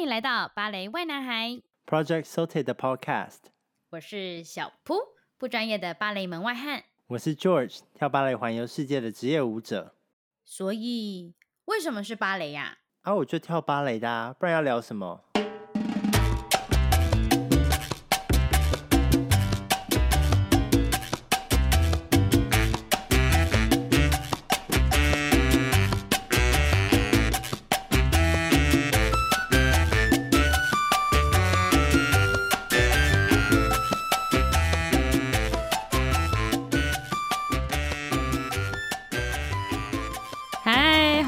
欢迎来到芭蕾 why 男孩 Project Sorted 的 Podcast。我是小扑，不专业的芭蕾门外汉。我是 George，跳芭蕾环游世界的职业舞者。所以，为什么是芭蕾呀？啊，我就跳芭蕾的啊，不然要聊什么？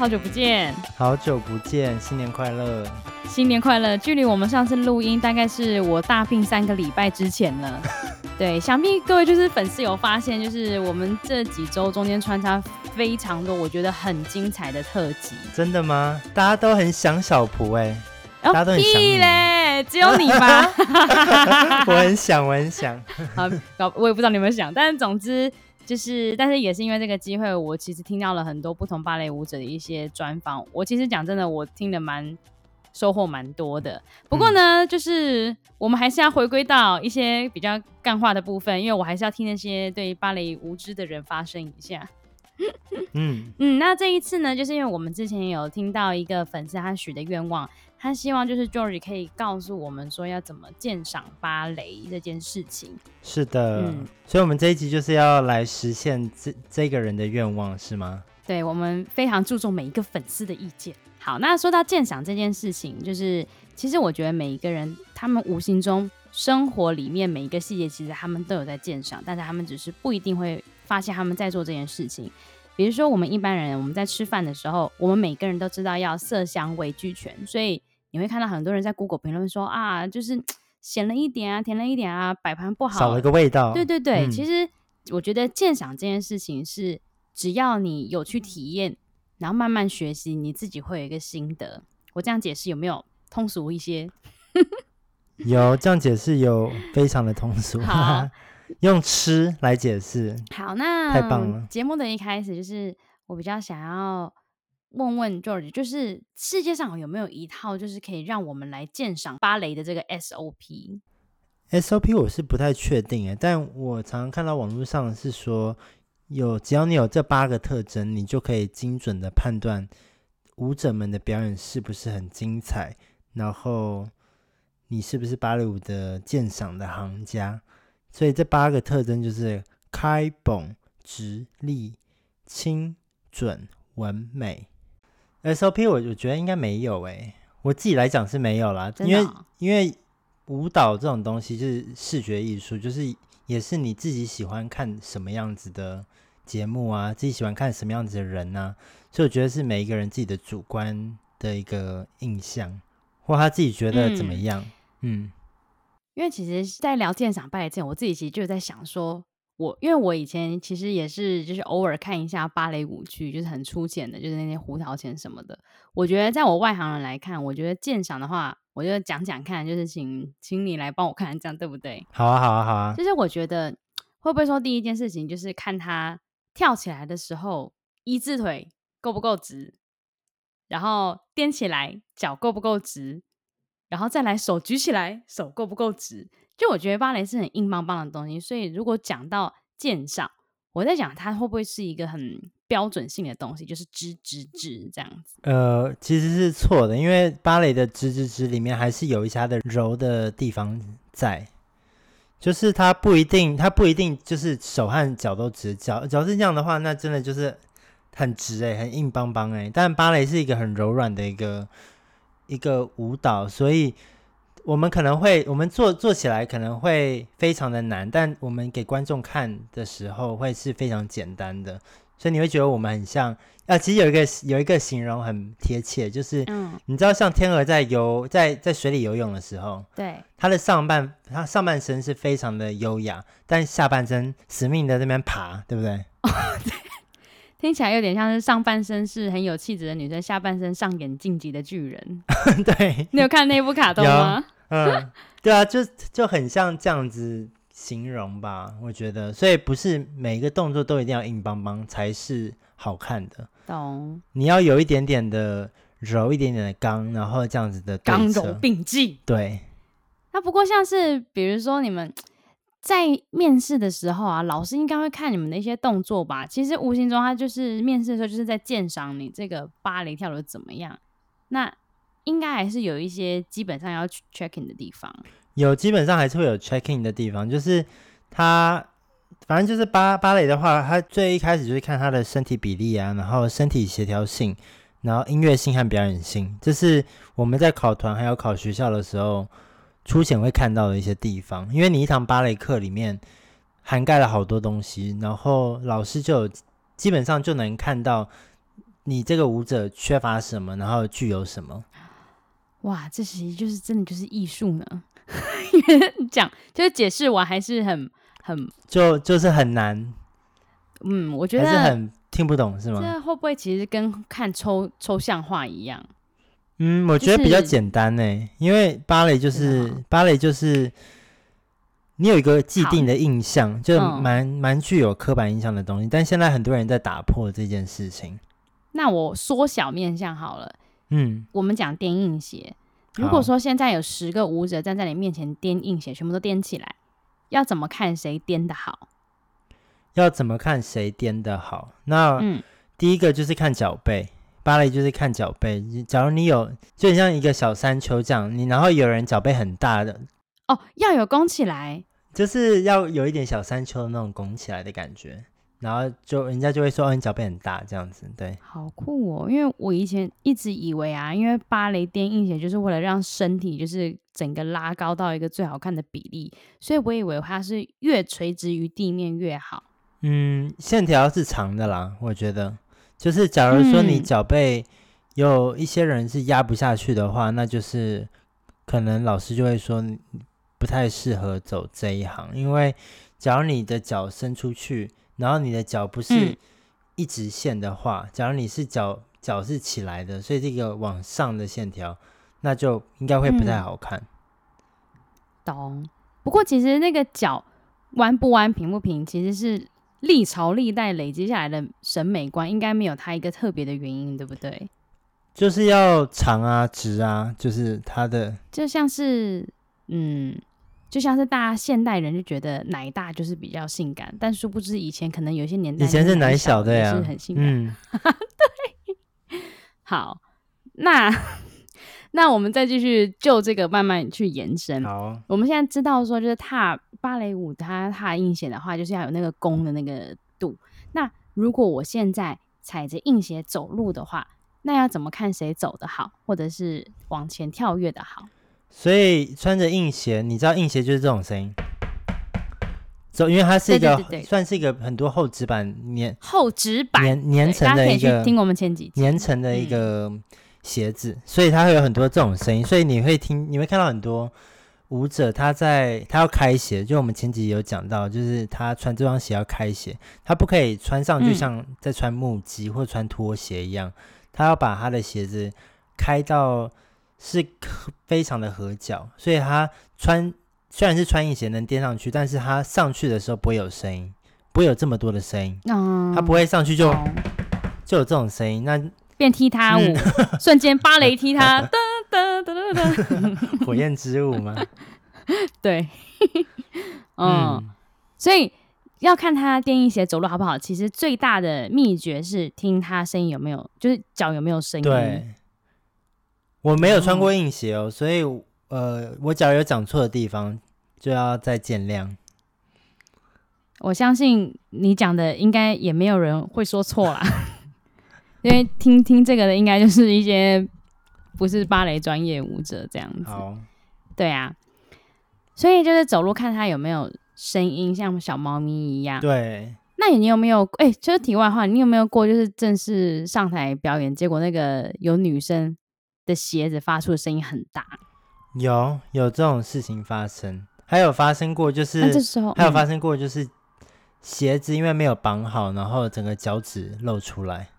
好久不见，好久不见，新年快乐，新年快乐！距离我们上次录音，大概是我大病三个礼拜之前了。对，想必各位就是粉丝有发现，就是我们这几周中间穿插非常多，我觉得很精彩的特辑。真的吗？大家都很想小蒲哎，大家都很想你嘞，只有你吗？我很想，我很想。好，我也不知道你们想，但是总之。就是，但是也是因为这个机会，我其实听到了很多不同芭蕾舞者的一些专访。我其实讲真的，我听的蛮收获蛮多的。不过呢，嗯、就是我们还是要回归到一些比较干话的部分，因为我还是要听那些对芭蕾无知的人发声一下。嗯嗯，那这一次呢，就是因为我们之前有听到一个粉丝他许的愿望。他希望就是 George 可以告诉我们说要怎么鉴赏芭蕾这件事情。是的，嗯，所以我们这一集就是要来实现这这个人的愿望，是吗？对，我们非常注重每一个粉丝的意见。好，那说到鉴赏这件事情，就是其实我觉得每一个人他们无形中生活里面每一个细节，其实他们都有在鉴赏，但是他们只是不一定会发现他们在做这件事情。比如说我们一般人，我们在吃饭的时候，我们每个人都知道要色香味俱全，所以。你会看到很多人在 Google 评论说啊，就是 咸了一点啊，甜了一点啊，摆盘不好，少了个味道。对对对，嗯、其实我觉得鉴赏这件事情是，只要你有去体验，然后慢慢学习，你自己会有一个心得。我这样解释有没有通俗一些？有，这样解释有非常的通俗。好用吃来解释。好，那太棒了。节目的一开始就是我比较想要。问问 George，就是世界上有没有一套就是可以让我们来鉴赏芭蕾的这个 SOP？SOP 我是不太确定诶，但我常常看到网络上是说有，只要你有这八个特征，你就可以精准的判断舞者们的表演是不是很精彩，然后你是不是芭蕾舞的鉴赏的行家。所以这八个特征就是开、绷、直、立、轻、准、稳、美。SOP 我我觉得应该没有诶、欸，我自己来讲是没有啦，哦、因为因为舞蹈这种东西就是视觉艺术，就是也是你自己喜欢看什么样子的节目啊，自己喜欢看什么样子的人啊，所以我觉得是每一个人自己的主观的一个印象，或他自己觉得怎么样，嗯，嗯因为其实，在聊鉴赏芭蕾之前，我自己其实就在想说。我因为我以前其实也是，就是偶尔看一下芭蕾舞剧，就是很粗浅的，就是那些胡桃钳什么的。我觉得在我外行人来看，我觉得鉴赏的话，我就讲讲看，就是请请你来帮我看，这样对不对？好啊，好啊，好啊。就是我觉得会不会说第一件事情就是看他跳起来的时候，一字腿够不够直，然后踮起来脚够不够直，然后再来手举起来手够不够直。就我觉得芭蕾是很硬邦邦的东西，所以如果讲到鉴赏，我在讲它会不会是一个很标准性的东西，就是直直直这样子。呃，其实是错的，因为芭蕾的直直直里面还是有一些它的柔的地方在，就是它不一定，它不一定就是手和脚都直，脚脚是这样的话，那真的就是很直哎、很硬邦邦哎。但芭蕾是一个很柔软的一个一个舞蹈，所以。我们可能会，我们做做起来可能会非常的难，但我们给观众看的时候会是非常简单的，所以你会觉得我们很像啊。其实有一个有一个形容很贴切，就是，嗯，你知道像天鹅在游在在水里游泳的时候，对，它的上半它上半身是非常的优雅，但下半身死命的在那边爬，对不对？哦，对，听起来有点像是上半身是很有气质的女生，下半身上演晋级的巨人。对，你有看那部卡通吗？嗯，对啊，就就很像这样子形容吧，我觉得，所以不是每一个动作都一定要硬邦邦才是好看的。懂？你要有一点点的柔一点点的刚，然后这样子的刚柔并济。对。那不过像是比如说你们在面试的时候啊，老师应该会看你们的一些动作吧？其实无形中他就是面试的时候就是在鉴赏你这个芭蕾跳的怎么样。那应该还是有一些基本上要 check in 的地方。有，基本上还是会有 check in 的地方，就是他。反正就是芭芭蕾的话，他最一开始就是看他的身体比例啊，然后身体协调性，然后音乐性和表演性，这是我们在考团还有考学校的时候初选会看到的一些地方。因为你一堂芭蕾课里面涵盖了好多东西，然后老师就有基本上就能看到你这个舞者缺乏什么，然后具有什么。哇，这其实就是真的就是艺术呢。因为讲就是解释完还是很。很就就是很难，嗯，我觉得还是很听不懂，是吗？这会不会其实跟看抽抽象画一样？嗯，我觉得比较简单呢，就是，因为芭蕾就是，是芭蕾就是你有一个既定的印象，就蛮蛮、嗯、具有刻板印象的东西。但现在很多人在打破这件事情。那我缩小面向好了，嗯，我们讲颠硬鞋。如果说现在有十个舞者站在你面前颠硬鞋，全部都颠起来。要怎么看谁颠的好？要怎么看谁颠的好？那嗯第一个就是看脚背，芭蕾就是看脚背。假如你有，就很像一个小山丘这样，你然后有人脚背很大的，哦，要有拱起来，就是要有一点小山丘的那种拱起来的感觉。然后就人家就会说，哦，你脚背很大这样子，对，好酷哦！因为我以前一直以为啊，因为芭蕾垫硬鞋就是为了让身体就是整个拉高到一个最好看的比例，所以我以为它是越垂直于地面越好。嗯，线条是长的啦，我觉得，就是假如说你脚背有一些人是压不下去的话，嗯，那就是可能老师就会说不太适合走这一行，因为假如你的脚伸出去。然后你的脚不是一直线的话，嗯、假如你是脚脚是起来的，所以这个往上的线条，那就应该会不太好看。嗯、懂。不过其实那个脚弯不弯、平不平，其实是历朝历代累积下来的审美观，应该没有它一个特别的原因，对不对？就是要长啊、直啊，就是它的，就像是嗯。就像是大家现代人就觉得奶大就是比较性感，但殊不知以前可能有些年代以前是奶小的呀，是很性感。嗯、对，好，那那我们再继续就这个慢慢去延伸。好，我们现在知道说，就是踏芭蕾舞，它踏硬鞋的话，就是要有那个弓的那个度。那如果我现在踩着硬鞋走路的话，那要怎么看谁走的好，或者是往前跳跃的好？所以穿着硬鞋，你知道硬鞋就是这种声音，走，因为它是一个算是一个很多厚纸板粘厚纸板粘粘成的一个听我们前几集。粘成的一个鞋子，嗯，所以它会有很多这种声音，所以你会听，你会看到很多舞者他在他要开鞋，就我们前几集有讲到，就是他穿这双鞋要开鞋，他不可以穿上就像在穿木屐或穿拖鞋一样，他要把他的鞋子开到。是非常的合脚，所以他穿虽然是穿硬鞋能垫上去，但是他上去的时候不会有声音，不会有这么多的声音，他不会上去就就有这种声音，那变踢踏舞，嗯、瞬间芭蕾踢踏，哒哒哒哒哒，火焰之舞吗？对，嗯，嗯，所以要看他垫硬鞋走路好不好，其实最大的秘诀是听他声音有没有，就是脚有没有声音。对。我没有穿过硬鞋哦，所以呃，我假如有讲错的地方就要再见谅。我相信你讲的应该也没有人会说错啦，因为听听这个的应该就是一些不是芭蕾专业舞者这样子。好，对啊，所以就是走路看他有没有声音，像小猫咪一样。对，那你有没有？哎、欸，就是题外话，你有没有过就是正式上台表演，结果那个有女生？的鞋子发出的声音很大，有有这种事情发生，还有发生过就是，这时候还有发生过就是鞋子因为没有绑好，然后整个脚趾露出来。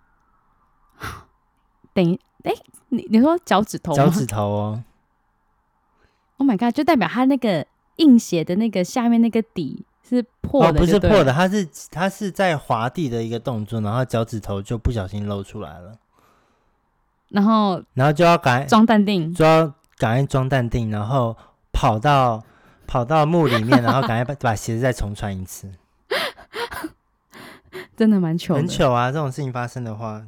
等于哎，你你说脚趾头？脚趾头哦。Oh my god！就代表他那个硬鞋的那个下面那个底是破的，哦，不是破的，它是它是在滑地的一个动作，然后脚趾头就不小心露出来了。然后然后就要赶装淡定，就要赶快装淡定，然后跑到跑到墓里面，然后赶快把把鞋子再重穿一次。真的蛮糗，很糗啊！这种事情发生的话，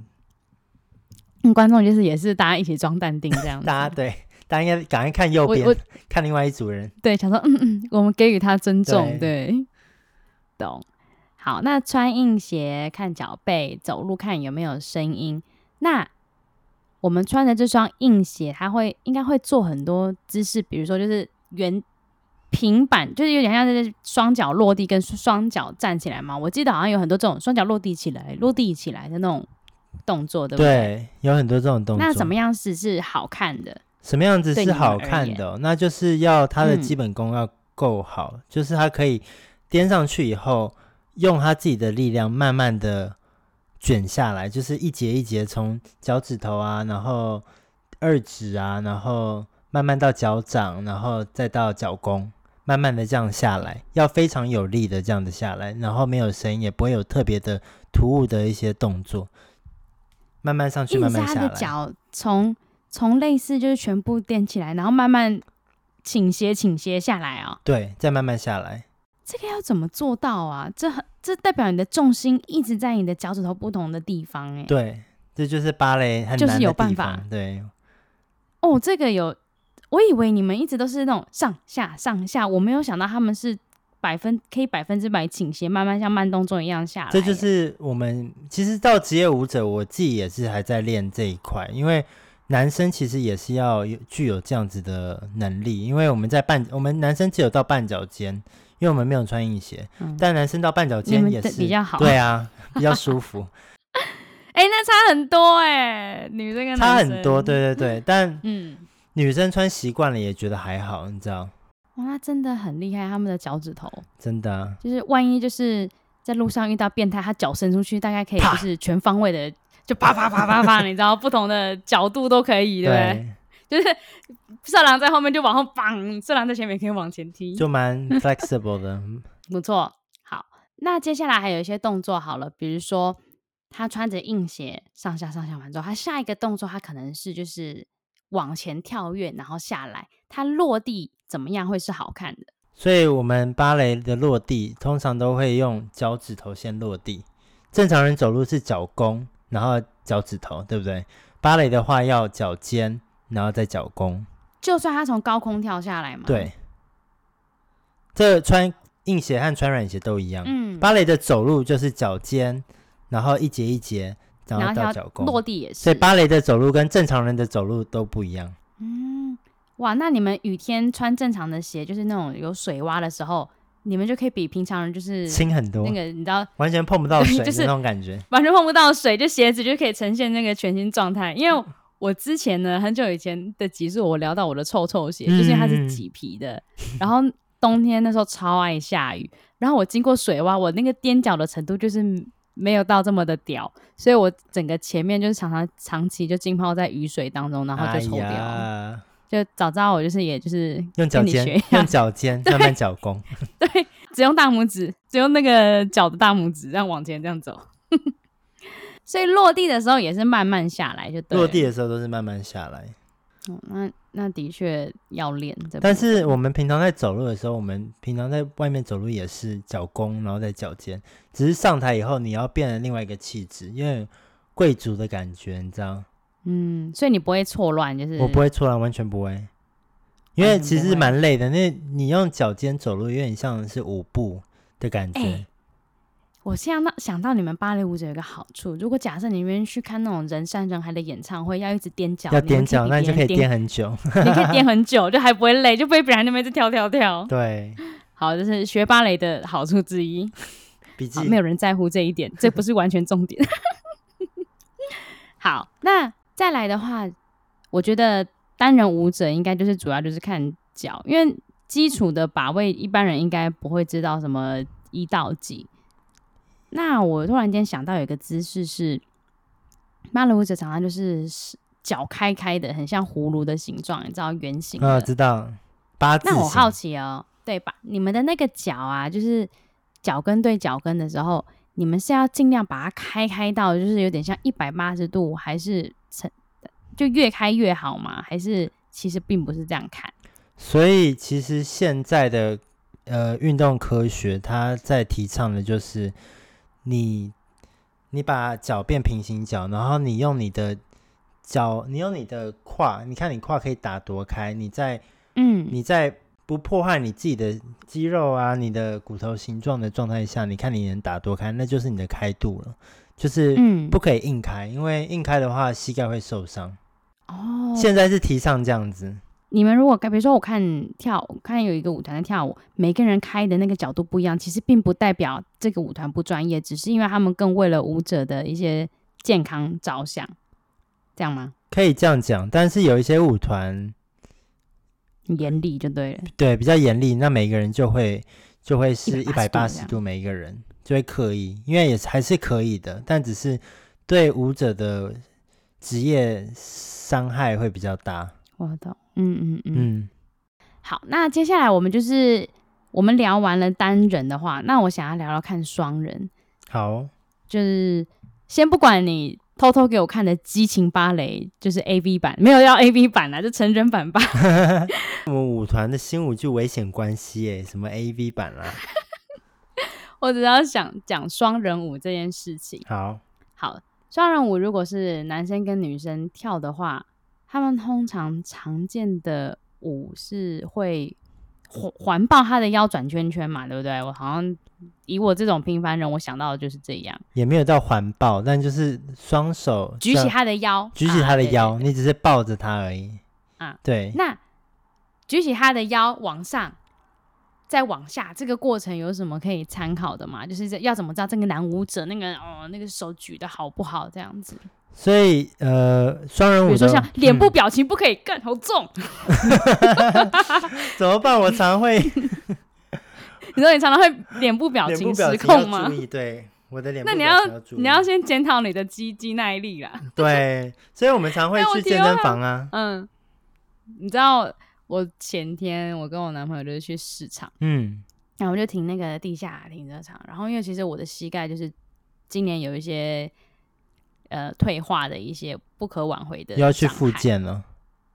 嗯，观众就是也是大家一起装淡定这样子。大家对，大家应该赶快看右边，看另外一组人。对，想说嗯嗯，我们给予他尊重，对，对，懂。好，那穿硬鞋看脚背，走路看有没有声音。那我们穿的这双硬鞋，它会应该会做很多姿势，比如说就是圆。平板就是有点像是双脚落地跟双脚站起来嘛，我记得好像有很多这种双脚落地起来、落地起来的那种动作，对不对？对，有很多这种动作。那怎么样子是好看的？什么样子是好看的哦？那就是要它的基本功要够好，嗯，就是它可以颠上去以后，用它自己的力量慢慢的卷下来，就是一节一节从脚趾头啊，然后二指啊，然后慢慢到脚掌，然后再到脚弓。慢慢的这样下来，要非常有力的这样子下来，然后没有声音，也不会有特别的突兀的一些动作，慢慢上去，慢慢下来。他的脚从从类似就是全部垫起来，然后慢慢倾斜倾斜下来啊、哦。对，再慢慢下来。这个要怎么做到啊？这很这代表你的重心一直在你的脚趾头不同的地方哎。对，这就是芭蕾很难的，就是有办法。对。哦，这个有。我以为你们一直都是那种上下上下，我没有想到他们是百分可以百分之百倾斜，慢慢像慢动作一样下来。这就是我们其实到职业舞者，我自己也是还在练这一块，因为男生其实也是要有具有这样子的能力，因为我们在半我们男生只有到半脚尖，因为我们没有穿硬鞋，嗯、但男生到半脚尖也是比较好，对啊，比较舒服。哎、欸，那差很多哎、欸，女生跟差很多，对对对，但嗯。女生穿习惯了也觉得还好，你知道？哇，那真的很厉害，他们的脚趾头真的、啊，就是万一就是在路上遇到变态，他脚伸出去，大概可以就是全方位的，就啪啪啪啪啪，你知道，不同的角度都可以，对不对？对就是色狼在后面就往后绑，色狼在前面可以往前踢，就蛮 flexible 的，不错。好，那接下来还有一些动作好了，比如说他穿着硬鞋上下上下完之后，他下一个动作他可能是就是。往前跳跃，然后下来，他落地怎么样会是好看的？所以，我们芭蕾的落地通常都会用脚趾头先落地。正常人走路是脚弓，然后脚趾头，对不对？芭蕾的话要脚尖，然后再脚弓。就算他从高空跳下来嘛？对。这穿硬鞋和穿软鞋都一样。嗯。芭蕾的走路就是脚尖，然后一节一节。然后到脚弓，落地也是。所以芭蕾的走路跟正常人的走路都不一样。嗯，哇，那你们雨天穿正常的鞋，就是那种有水洼的时候，你们就可以比平常人就是轻很多。那个你知道，完全碰不到水，就是那种感觉，完全碰不到水，就鞋子就可以呈现那个全新状态。因为我之前呢，很久以前的集数，我聊到我的臭臭鞋，嗯、就是它是麂皮的，然后冬天那时候超爱下雨，然后我经过水洼，我那个踮脚的程度就是。没有到这么的屌，所以我整个前面就是常常长期就浸泡在雨水当中，然后就臭掉。哎、就早知道我就是也就是用脚尖，用脚尖慢慢脚弓，对，只用大拇指，只用那个脚的大拇指这样往前这样走。所以落地的时候也是慢慢下来，就对。落地的时候都是慢慢下来。哦，那那的确要练。但是我们平常在走路的时候，我们平常在外面走路也是脚弓，然后在脚尖。只是上台以后，你要变成另外一个气质，因为贵族的感觉，你知道？嗯，所以你不会错乱，就是我不会错乱，完全不会。因为其实蛮累的，那你用脚尖走路，有点像是舞步的感觉。欸我现在想到你们芭蕾舞者有个好处，如果假设你们去看那种人山人海的演唱会，要一直踮脚，要踮脚，那你就可以踮很久，你可以踮很久，就还不会累，就不会别人那边就跳跳跳。对，好，这是学芭蕾的好处之一。好，没有人在乎这一点，这不是完全重点。好，那再来的话，我觉得单人舞者应该就是主要就是看脚，因为基础的把位一般人应该不会知道什么一到几。那我突然间想到有一个姿势是，芭蕾舞者常常就是脚开开的，很像葫芦的形状，你知道圆形的？啊、哦，知道。八字。那我好奇哦，对吧？你们的那个脚啊，就是脚跟对脚跟的时候，你们是要尽量把它开开到，就是有点像一百八十度，还是成就越开越好吗？还是其实并不是这样看？所以其实现在的呃运动科学，它在提倡的就是你你把脚变平行脚，然后你用你的脚，你用你的胯，你看你胯可以打多开，你在嗯你在不破坏你自己的肌肉啊，你的骨头形状的状态下，你看你能打多开，那就是你的开度了。就是嗯，不可以硬开，嗯，因为硬开的话膝盖会受伤。哦，现在是提倡这样子。你们如果比如说我看跳，看有一个舞团在跳舞，每个人开的那个角度不一样，其实并不代表这个舞团不专业，只是因为他们更为了舞者的一些健康着想，这样吗？可以这样讲，但是有一些舞团严厉就对了，对，比较严厉，那每个人就会就会是一百八十度，每一个人。就会刻意，因为也还是可以的，但只是对舞者的职业伤害会比较大。我懂，嗯嗯嗯嗯。好，那接下来我们就是我们聊完了单人的话，那我想要聊聊看双人。好，就是先不管你偷偷给我看的激情芭蕾，就是 A V 版，没有要 A V 版啦，就成人版吧。我们舞团的新舞剧危险关系，哎，什么 A V 版啦？我只要想讲双人舞这件事情。好，好，双人舞如果是男生跟女生跳的话，他们通常常见的舞是会环环抱他的腰转圈圈嘛，对不对？我好像以我这种平凡人，我想到的就是这样。也没有到环抱，但就是双手举起他的腰，举起他的腰，啊、你只是抱着他而已。啊，对。那举起他的腰往上。再往下，这个过程有什么可以参考的吗？就是要怎么知道这个男舞者那个哦，那个手举的好不好？这样子。所以呃，双人舞，比如说像脸部表情不可以更、嗯、好重，怎么办？我常会，你说你常常会脸部表情失控吗？对，我的脸。那你要你要先检讨你的肌肌耐力啦。对，所以我们常会 去健身房啊。嗯，你知道。我前天我跟我男朋友就是去市场，嗯，然后我就停那个地下停车场，然后因为其实我的膝盖就是今年有一些呃退化的一些不可挽回的，要去复健了。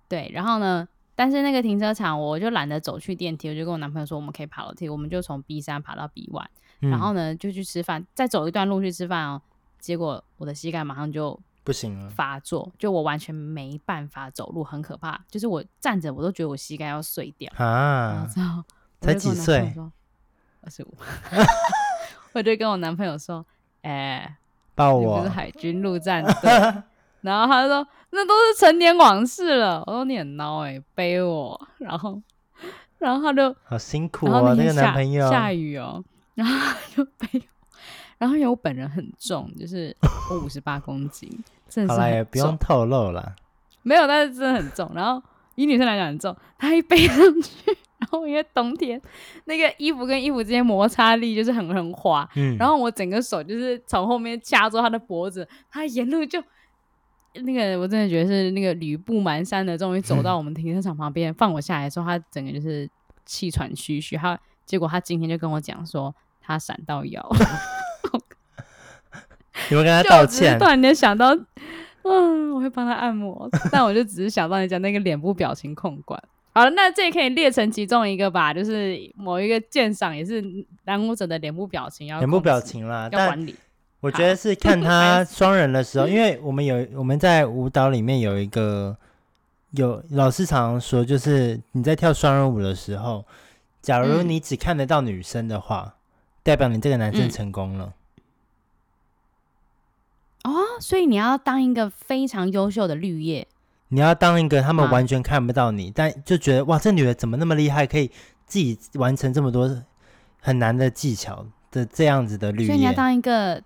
对，然后呢，但是那个停车场我就懒得走去电梯，我就跟我男朋友说我们可以爬楼梯，我们就从 B 三爬到 B one，嗯，然后呢就去吃饭，再走一段路去吃饭哦，结果我的膝盖马上就。不行了，发作，就我完全没办法走路，很可怕。就是我站着，我都觉得我膝盖要碎掉啊！才几岁？二十五。我就跟我男朋友说：“哎、欸，抱我！不是海军陆战队。”然后他就说：“那都是陈年往事了。”我说：“你很孬哎、欸，背我。”然后，然后他就好辛苦哦，那个男朋友下雨哦，然后他就背。然后因为我本人很重，就是我五十八公斤，真的是也不用透露了。没有，但是真的很重。然后以女生来讲很重，她一背上去，然后因为冬天那个衣服跟衣服之间摩擦力就是很很滑，嗯，然后我整个手就是从后面掐住她的脖子，她沿路就那个我真的觉得是那个吕布蹒跚的，终于走到我们停车场旁边，嗯，放我下来的时候，他整个就是气喘吁吁。他结果他今天就跟我讲说，他闪到腰。你会跟他道歉？突然间想到，嗯，我会帮他按摩，但我就只是想到你讲那个脸部表情控管。好了，那这也可以列成其中一个吧，就是某一个鉴赏也是男舞者的脸部表情要脸部表情啦，要管理。我觉得是看他 双人的时候，因为我们有我们在舞蹈里面有一个有老师常常说，就是你在跳双人舞的时候，假如你只看得到女生的话，嗯、代表你这个男生成功了。嗯哦，所以你要当一个非常优秀的绿叶，你要当一个他们完全看不到你，啊、但就觉得哇，这女的怎么那么厉害，可以自己完成这么多很难的技巧的这样子的绿叶。所以你要当一个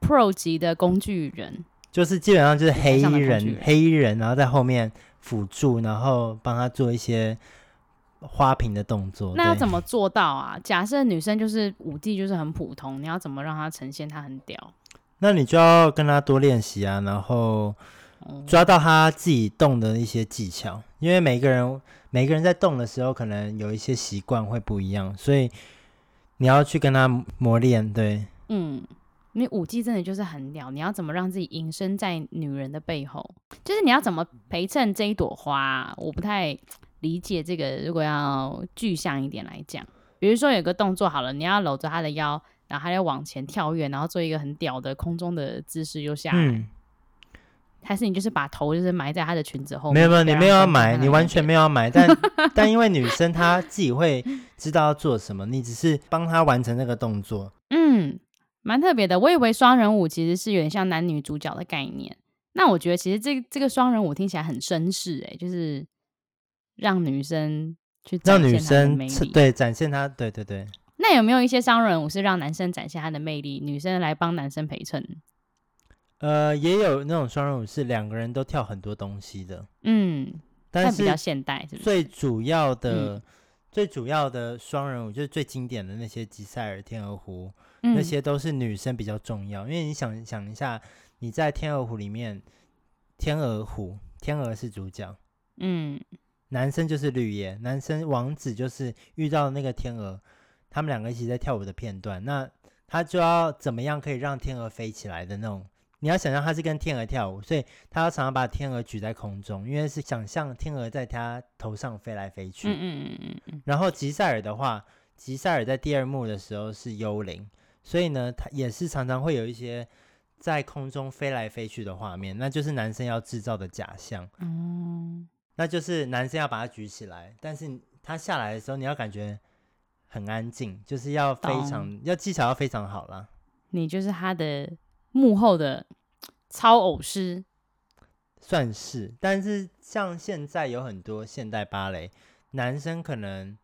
pro 级的工具人，就是基本上就是黑衣人，人黑衣人，然后在后面辅助，然后帮他做一些花瓶的动作。那要怎么做到啊？假设女生就是舞技就是很普通，你要怎么让她呈现她很屌？那你就要跟他多练习啊，然后抓到他自己动的一些技巧，因为每个人每个人在动的时候，可能有一些习惯会不一样，所以你要去跟他磨练。对，嗯，你舞技真的就是很屌，你要怎么让自己隐身在女人的背后？就是你要怎么陪衬这一朵花？我不太理解这个。如果要具象一点来讲，比如说有个动作好了，你要搂着她的腰，然后还要往前跳跃，然后做一个很屌的空中的姿势又下来。嗯还是你就是把头就是埋在她的裙子后面？没有没有，你没有要埋，你完全没有要埋。但但因为女生她自己会知道要做什么，你只是帮她完成那个动作。嗯，蛮特别的。我以为双人舞其实是有点像男女主角的概念。那我觉得其实这这个双人舞听起来很绅士，哎，就是让女生去展现她的魅力，对，展现她，对对对。那有没有一些双人舞是让男生展现他的魅力，女生来帮男生陪衬？呃，也有那种双人舞是两个人都跳很多东西的，嗯，但是比较现代，是不是？最主要的、嗯、最主要的双人舞就是最经典的那些吉赛尔、天鹅湖、嗯，那些都是女生比较重要。因为你想想一下，你在天鹅湖里面，天鹅湖，天鹅是主角，嗯，男生就是绿叶，男生王子就是遇到那个天鹅，他们两个一起在跳舞的片段，那他就要怎么样可以让天鹅飞起来的那种。你要想象他是跟天鹅跳舞，所以他要常常把天鹅举在空中，因为是想象天鹅在他头上飞来飞去。嗯嗯嗯嗯。然后吉赛尔的话，吉赛尔在第二幕的时候是幽灵，所以呢，他也是常常会有一些在空中飞来飞去的画面，那就是男生要制造的假象。嗯。那就是男生要把它举起来，但是他下来的时候，你要感觉很安静，就是要非常要技巧要非常好啦。你就是他的。幕后的操偶师算是，但是像现在有很多现代芭蕾，男生可能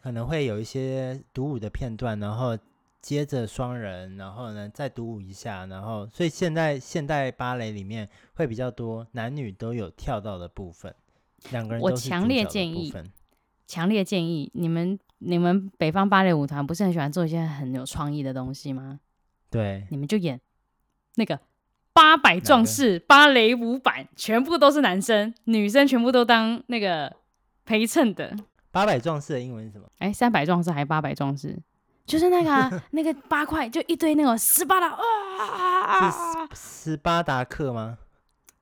可能会有一些独舞的片段，然后接着双人，然后呢再独舞一下，然后所以现在现代芭蕾里面会比较多男女都有跳到的部分，两个人都。我强烈建议，强烈建议你们你们北方芭蕾舞团不是很喜欢做一些很有创意的东西吗？对，你们就演那个八百壮士芭蕾舞版，全部都是男生，女生全部都当那个陪衬的。八百壮士的英文是什么？哎，三百壮士还是八百壮士？就是那个、啊、那个八块，就一堆那种斯巴达啊，是斯巴达克吗？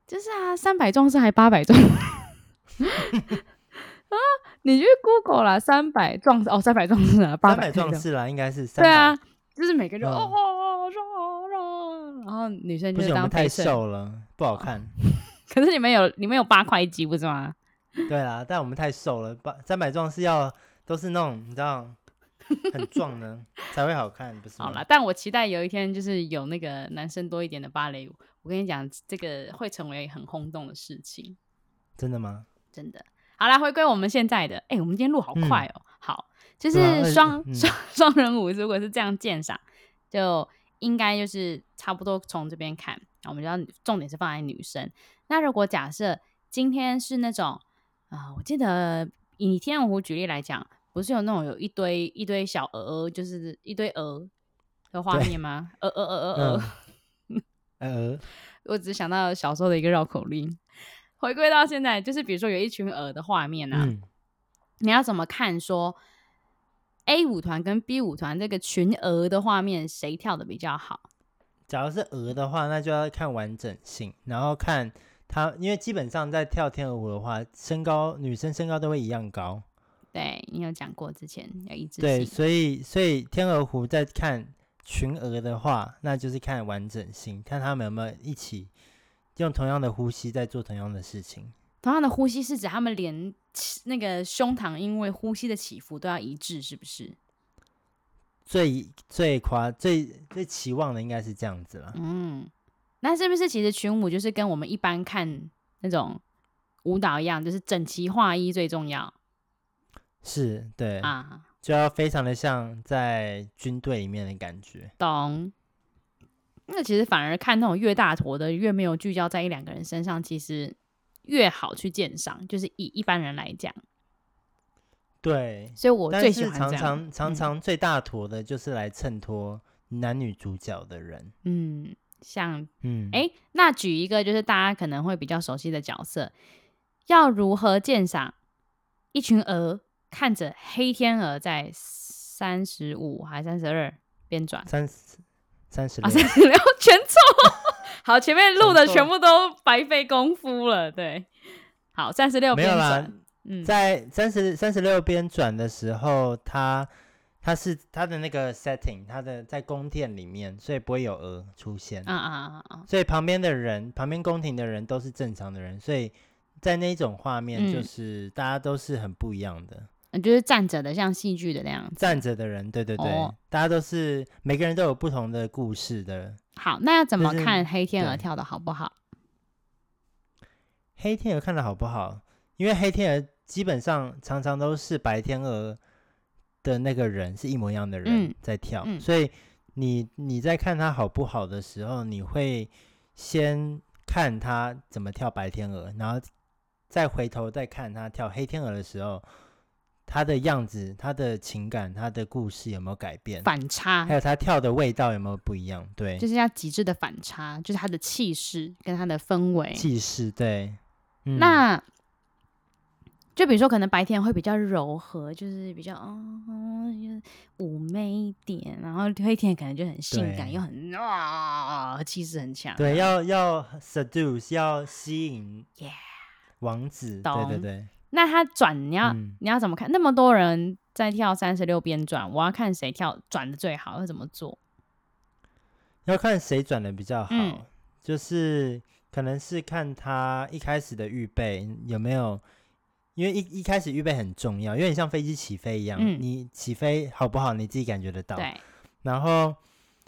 就是啊，三百壮士还八百壮 啊？你去 Google 啦，三百壮士哦，三百壮士啊，八百壮士啦，应该是三百。对啊，就是每个人就哦。哦然后女生就是当太瘦了，不好看。可是你们有你们有八块肌不是吗？对啦，但我们太瘦了，八三百壮是要都是那种你知道很壮的才会好看，不是？好了，但我期待有一天就是有那个男生多一点的芭蕾舞。我跟你讲，这个会成为很轰动的事情。真的吗？真的。好啦，回归我们现在的，哎，我们今天录好快哦。嗯、好，就是双双 双人舞，如果是这样鉴赏，就。应该就是差不多从这边看，我们就要重点是放在女生。那如果假设今天是那种啊、呃，我记得以天鹅湖举例来讲，不是有那种有一堆一堆小鹅，就是一堆鹅的画面吗？鹅鹅鹅鹅鹅 鹅，我只想到小时候的一个绕口令。回归到现在，就是比如说有一群鹅的画面啊、嗯，你要怎么看说？A 舞团跟 B 舞团这个群鹅的画面，谁跳的比较好？假如是鹅的话，那就要看完整性，然后看他，因为基本上在跳天鹅湖的话，身高女生身高都会一样高。对，你有讲过之前要一致性。对，所以所以天鹅湖在看群鹅的话，那就是看完整性，看他们有没有一起用同样的呼吸在做同样的事情。同样的呼吸是指他们连那个胸膛因为呼吸的起伏都要一致，是不是？最最夸最最期望的应该是这样子了。嗯，那是不是其实群舞就是跟我们一般看那种舞蹈一样，就是整齐划一最重要？是，对啊，就要非常的像在军队里面的感觉。懂。那其实反而看那种越大坨的，越没有聚焦在一两个人身上，其实。越好去鉴赏，就是以一般人来讲，对，所以我最喜欢常常常。常最大坨的就是来衬托男女主角的人，嗯，像，嗯，哎，那举一个就是大家可能会比较熟悉的角色，要如何鉴赏一群鹅看着黑天鹅在三十五还三十二边转，三三十啊，六三十六 全错。好，前面录的全部都白费功夫了。对，好，三十六有啦，嗯，在三十三十六边转的时候，它它是它的那个 setting，它的在宫殿里面，所以不会有鹅出现。啊啊啊啊！所以旁边的人，旁边宫廷的人都是正常的人，所以在那一种画面，就是、嗯、大家都是很不一样的。就是站着的，像戏剧的那样子。站着的人，对对对，哦、大家都是每个人都有不同的故事的。好，那要怎么看黑天鹅跳的好不好？黑天鹅看的好不好？因为黑天鹅基本上常常都是白天鹅的那个人是一模一样的人在跳，嗯嗯、所以你你在看他好不好的时候，你会先看他怎么跳白天鹅，然后再回头再看他跳黑天鹅的时候。他的样子、他的情感、他的故事有没有改变？反差，还有他跳的味道有没有不一样？对，就是要极致的反差，就是他的气势跟他的氛围。气势对，嗯、那就比如说，可能白天会比较柔和，就是比较哦，妩媚一点，然后黑天可能就很性感，又很啊，气势很强。对，要要 seduce，要吸引王子。对对对。那他转，你要、嗯、你要怎么看？那么多人在跳三十六边转，我要看谁跳转的最好，要怎么做？要看谁转的比较好，嗯、就是可能是看他一开始的预备有没有，因为一一开始预备很重要，有点像飞机起飞一样，嗯、你起飞好不好，你自己感觉得到。对。然后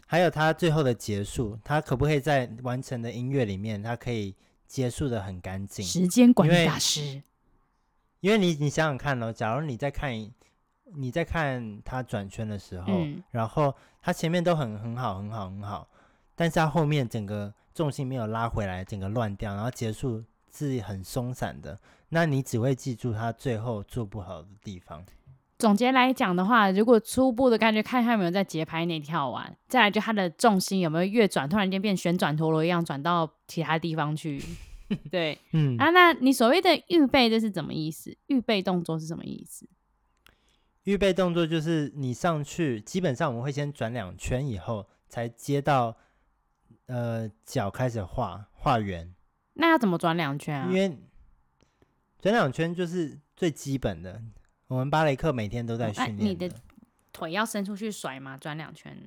还有他最后的结束，他可不可以在完成的音乐里面，他可以结束的很干净？时间管理大师。因为你，你想想看哦，假如你在看，你在看他转圈的时候，嗯、然后他前面都很很好，很好，很好，但是他后面整个重心没有拉回来，整个乱掉，然后结束是很松散的，那你只会记住他最后做不好的地方。总结来讲的话，如果初步的感觉，看他有没有在节拍内跳完，再来就他的重心有没有越转，突然间变旋转陀螺一样转到其他地方去。对，嗯啊，那你所谓的预备这是什么意思？预备动作是什么意思？预备动作就是你上去，基本上我们会先转两圈以后，才接到呃脚开始画画圆。那要怎么转两圈啊？因为转两圈就是最基本的，我们芭蕾课每天都在训练。你的腿要伸出去甩吗？转两圈？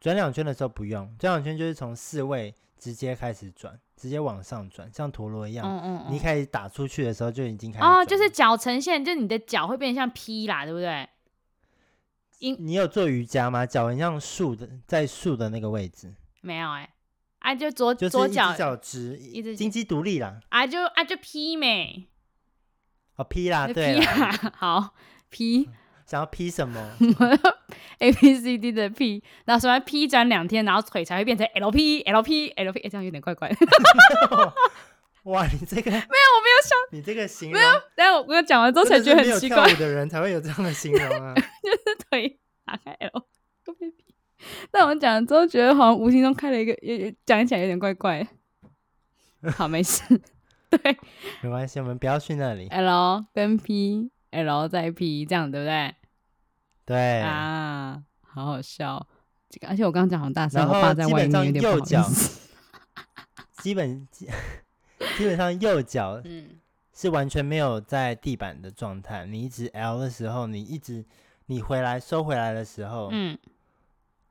转两圈的时候不用，转两圈就是从四位直接开始转。直接往上转，像陀螺一样。嗯嗯，嗯，你一开始打出去的时候就已经开始。哦，就是脚呈现，就是你的脚会变成像劈啦，对不对？你你有做瑜伽吗？脚很像竖的，在竖的那个位置。没有哎、欸，啊就左左脚脚直，一直金鸡独立啦。啊就啊就劈没。哦劈啦，对啦，好 P。想要 P 什么？A B C D 的 P，然后说完 P 转两天，然后腿才会变成 L P L P L P，欸、这样有点怪怪的。哇，你这个 没有，我没有想你这个形容，没有。等下我刚刚讲完之后才觉得很奇怪。跳舞的人才会有这样的形容啊，就是腿打开 L P。但我们讲了之后，觉得好像无形中开了一个，也讲起来有点怪怪。好，没事。对，没关系，我们不要去那里。L 跟 P。L 再 P 这样对不对？对啊，好好笑。这个，而且我刚刚讲好大声，我爸在外面有点不好意思。基本基 基本上右脚是完全没有在地板的状态。你一直 L 的时候，你一直你回来收回来的时候，嗯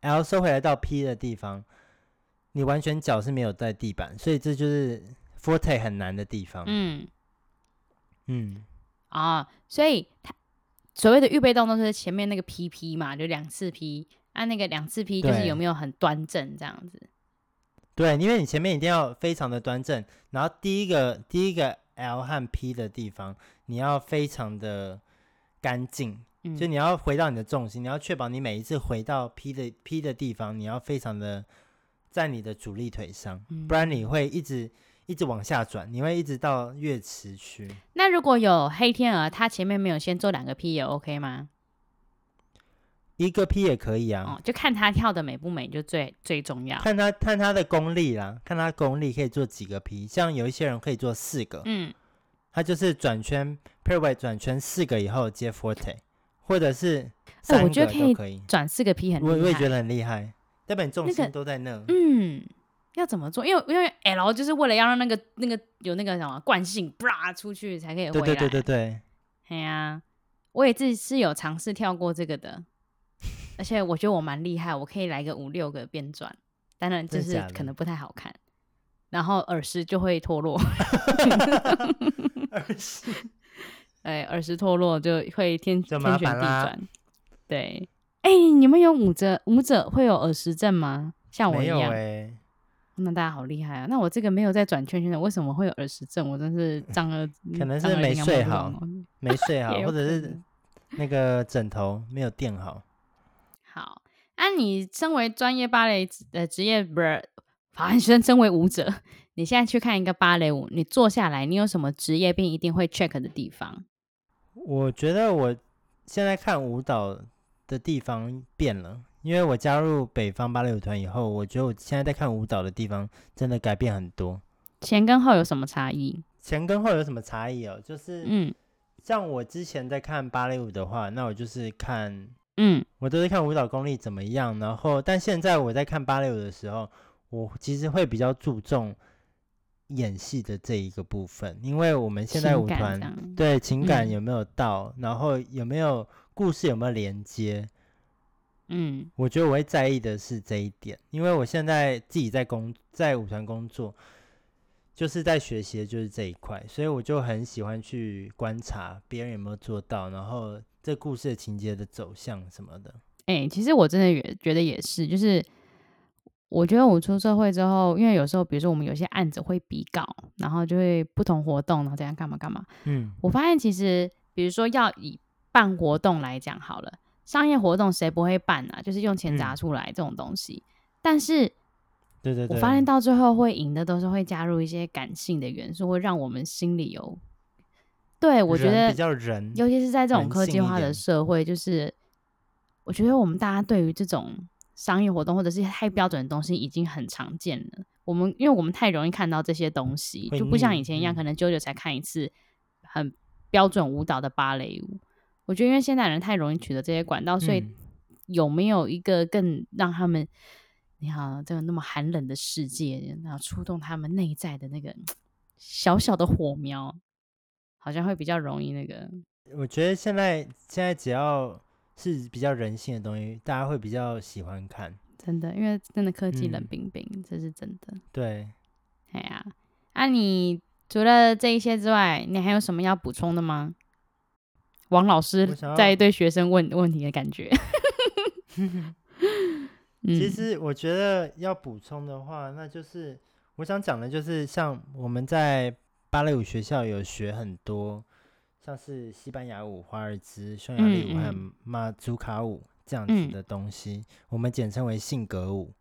，L 收回来到 P 的地方，你完全脚是没有在地板，所以这就是 Forte 很难的地方。嗯嗯。啊，所以他所谓的预备动作就是前面那个 P P 嘛，就两次 P，按、啊、那个两次 P 就是有没有很端正这样子。对，因为你前面一定要非常的端正，然后第一个第一个 L 和 P 的地方你要非常的干净，嗯、就你要回到你的重心，你要确保你每一次回到 P 的 P 的地方，你要非常的在你的主力腿上，嗯、不然你会一直。一直往下转，你会一直到乐池区。那如果有黑天鹅，它前面没有先做两个 P 也 OK 吗？一个 P 也可以啊，哦、就看他跳的美不美，就最最重要。看他看他的功力啦，看他功力可以做几个 P，像有一些人可以做四个，嗯，他就是转圈 pirouette 转圈四个以后接 forte，或者是三个都可以，转四个 P 很厉害，我我也觉得很厉害。代表你重心都在那。那个、嗯，要怎么做？因为因为 L 就是为了要让那个那个有那个什么惯性，啪出去才可以回来。对对对对对。哎呀、啊，我也自己是有尝试跳过这个的，而且我觉得我蛮厉害，我可以来个五六个变转，当然就是可能不太好看，然后耳石就会脱落。耳石，哎，耳石脱落就会天天旋地转。对，哎、欸，你们有舞者舞者会有耳石症吗？像我一样？欸、那大家好厉害啊！那我这个没有在转圈圈的，为什么会有耳石症？我真是脏了，可能是没睡好，没睡好，或者是那个枕头没有垫好。好，那、啊、你身为专业芭蕾呃职业，不是，好，身身为舞者，你现在去看一个芭蕾舞，你坐下来，你有什么职业病一定会 check 的地方？我觉得我现在看舞蹈的地方变了，因为我加入北方芭蕾舞团以后，我觉得我现在在看舞蹈的地方真的改变很多。前跟后有什么差异？前跟后有什么差异哦？就是，嗯，像我之前在看芭蕾舞的话，那我就是看，嗯，我都是看舞蹈功力怎么样。然后，但现在我在看芭蕾舞的时候，我其实会比较注重演戏的这一个部分，因为我们现在舞团对情感有没有到，嗯，然后有没有。故事有没有连接？嗯，我觉得我会在意的是这一点，因为我现在自己在工在舞团工作，就是在学习的就是这一块，所以我就很喜欢去观察别人有没有做到，然后这故事的情节的走向什么的。哎、欸，其实我真的也觉得也是，就是我觉得我出社会之后，因为有时候比如说我们有些案子会比稿，然后就会不同活动，然后怎样干嘛干嘛。嗯，我发现其实比如说要以办活动来讲好了，商业活动谁不会办啊？就是用钱砸出来这种东西。嗯、但是，对对对，我发现到最后会赢的都是会加入一些感性的元素，会让我们心里有。对，我觉得比较人，尤其是在这种科技化的社会，就是我觉得我们大家对于这种商业活动或者是太标准的东西已经很常见了。我们因为我们太容易看到这些东西，就不像以前一样，可能久久才看一次很标准舞蹈的芭蕾舞。我觉得，因为现代人太容易取得这些管道，所以有没有一个更让他们，你好，这个那么寒冷的世界，然后触动他们内在的那个小小的火苗，好像会比较容易那个。我觉得现在现在只要是比较人性的东西，大家会比较喜欢看。真的，因为真的科技冷冰冰，嗯、这是真的。对，哎呀，啊，你除了这一些之外，你还有什么要补充的吗？王老师在对学生问问题的感觉。其实我觉得要补充的话，那就是我想讲的，就是像我们在芭蕾舞学校有学很多，像是西班牙舞、华尔兹、匈牙利舞还有马祖卡舞这样子的东西，我们简称为性格舞。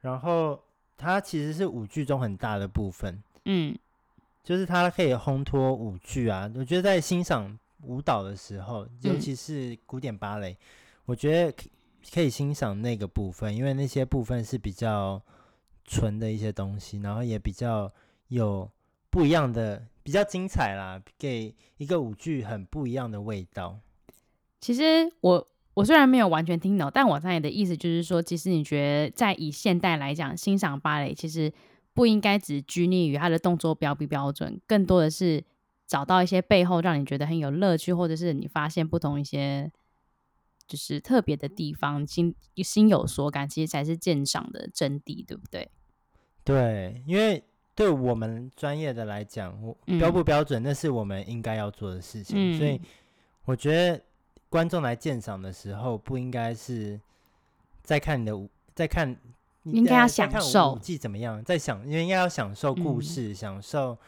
然后它其实是舞剧中很大的部分，嗯，就是它可以烘托舞剧啊。我觉得在欣赏。舞蹈的时候，尤其是古典芭蕾，嗯、我觉得可以欣赏那个部分，因为那些部分是比较纯的一些东西，然后也比较有不一样的，比较精彩啦，给一个舞剧很不一样的味道。其实我我虽然没有完全听懂，但我在你的意思就是说，其实你觉得在以现代来讲，欣赏芭蕾其实不应该只拘泥于它的动作标不标准，更多的是。找到一些背后让你觉得很有乐趣，或者是你发现不同一些就是特别的地方，心心有所感，其实才是鉴赏的真谛，对不对？对，因为对我们专业的来讲，标不标准那是我们应该要做的事情，嗯、所以我觉得观众来鉴赏的时候，不应该是在看你的舞，在看你应该要享受舞技怎么样，在想，因为应该要享受故事，嗯、享受。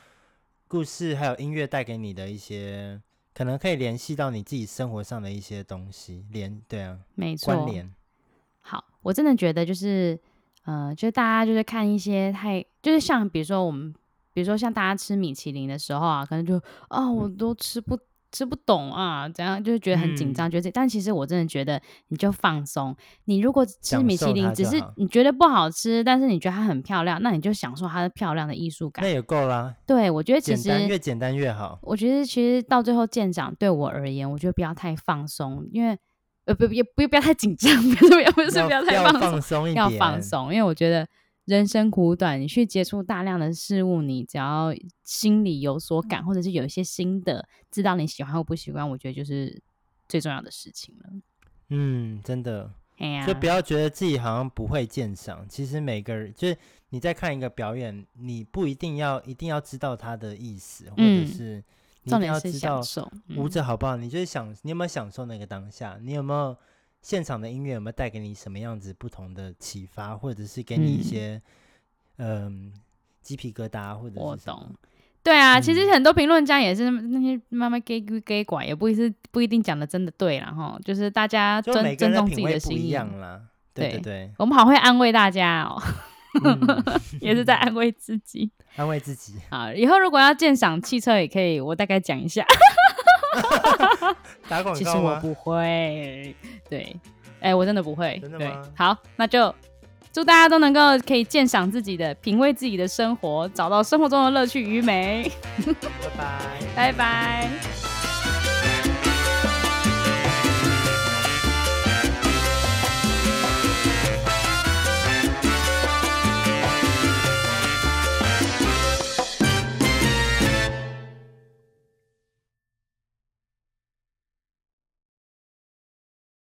故事还有音乐带给你的一些，可能可以联系到你自己生活上的一些东西，连对啊，没错，关联。好，我真的觉得就是，呃，就大家就是看一些太，就是像比如说我们，比如说像大家吃米其林的时候啊，可能就啊、哦，我都吃不。吃不懂啊，怎样就是觉得很紧张，嗯、觉得这，但其实我真的觉得你就放松。你如果吃米其林，只是你觉得不好吃，但是你觉得它很漂亮，那你就享受它的漂亮的艺术感，那也够啦。对，我觉得其实简单越简单越好。我觉得其实到最后鉴赏对我而言，我觉得不要太放松，因为呃不也不不要太紧张，不是不是不要太放放松一点，要放松，因为我觉得人生苦短，你去接触大量的事物，你只要心里有所感，或者是有一些心得，知道你喜欢或不喜欢，我觉得就是最重要的事情了。嗯，真的。哎呀、就不要觉得自己好像不会鉴赏，其实每个人就是你在看一个表演，你不一定要一定要知道他的意思，或者是你一定要知道舞者好不好？嗯、你就是享你有没有享受那个当下？你有没有现场的音乐有没有带给你什么样子不同的启发，或者是给你一些嗯、呃、鸡皮疙瘩，或者是我懂。对啊，嗯、其实很多评论家也是那些慢慢给给拐，也不一定不一定讲的真的对了哈。就是大家尊尊重自己的心意啦。对对对，我们好会安慰大家哦，嗯、也是在安慰自己，安慰自己。好，以后如果要鉴赏汽车也可以，我大概讲一下。打广告吗？其实我不会。对，哎，我真的不会。真的吗？对，好，那就。祝大家都能够可以鉴赏自己的，品味自己的生活，找到生活中的乐趣与美。拜拜，拜拜。